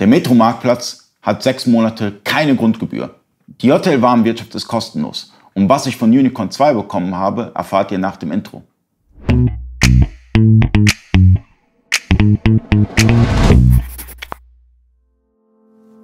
Der Metro-Marktplatz hat sechs Monate keine Grundgebühr. Die JTL-Warenwirtschaft ist kostenlos. Und was ich von Unicorn 2 bekommen habe, erfahrt ihr nach dem Intro.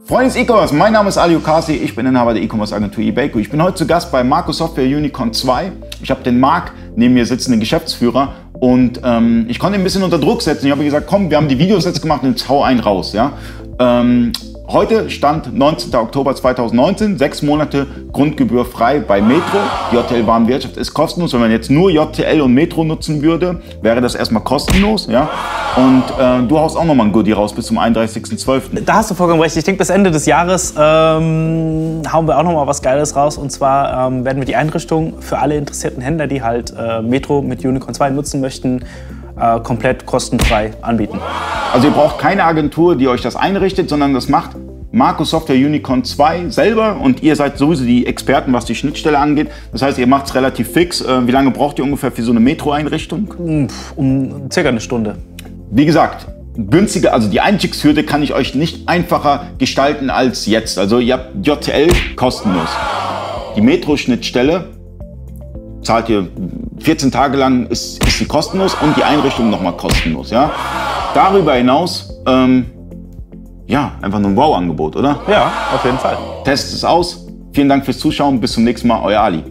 Freunde des E-Commerce, mein Name ist Ali Okasi, ich bin Inhaber der E-Commerce Agentur eBayco. Ich bin heute zu Gast bei Marco Software Unicorn 2. Ich habe den Marc neben mir sitzen, den Geschäftsführer, und ähm, ich konnte ihn ein bisschen unter Druck setzen. Ich habe gesagt, komm, wir haben die Videos jetzt gemacht und jetzt hau einen raus. Ja? Ähm, Heute stand 19. Oktober 2019, sechs Monate Grundgebühr frei bei Metro. Die JTL-Warenwirtschaft ist kostenlos. Wenn man jetzt nur JTL und Metro nutzen würde, wäre das erstmal kostenlos. Ja? Und äh, du haust auch nochmal ein Goodie raus bis zum 31.12. Da hast du vollkommen recht. Ich denke, bis Ende des Jahres ähm, hauen wir auch nochmal was Geiles raus. Und zwar ähm, werden wir die Einrichtung für alle interessierten Händler, die halt äh, Metro mit Unicorn 2 nutzen möchten, äh, komplett kostenfrei anbieten. Also ihr braucht keine Agentur, die euch das einrichtet, sondern das macht Marco Software Unicorn 2 selber und ihr seid sowieso die Experten, was die Schnittstelle angeht. Das heißt, ihr macht es relativ fix. Äh, wie lange braucht ihr ungefähr für so eine Metro-Einrichtung? Um circa eine Stunde. Wie gesagt, günstiger, also die Einstiegshürde kann ich euch nicht einfacher gestalten als jetzt. Also ihr habt JTL kostenlos. Die Metro-Schnittstelle zahlt ihr 14 Tage lang, ist, ist sie kostenlos und die Einrichtung nochmal kostenlos. Ja? Darüber hinaus, ähm, ja, einfach nur ein Wow-Angebot, oder? Ja, auf jeden Fall. Testet es aus. Vielen Dank fürs Zuschauen. Bis zum nächsten Mal. Euer Ali.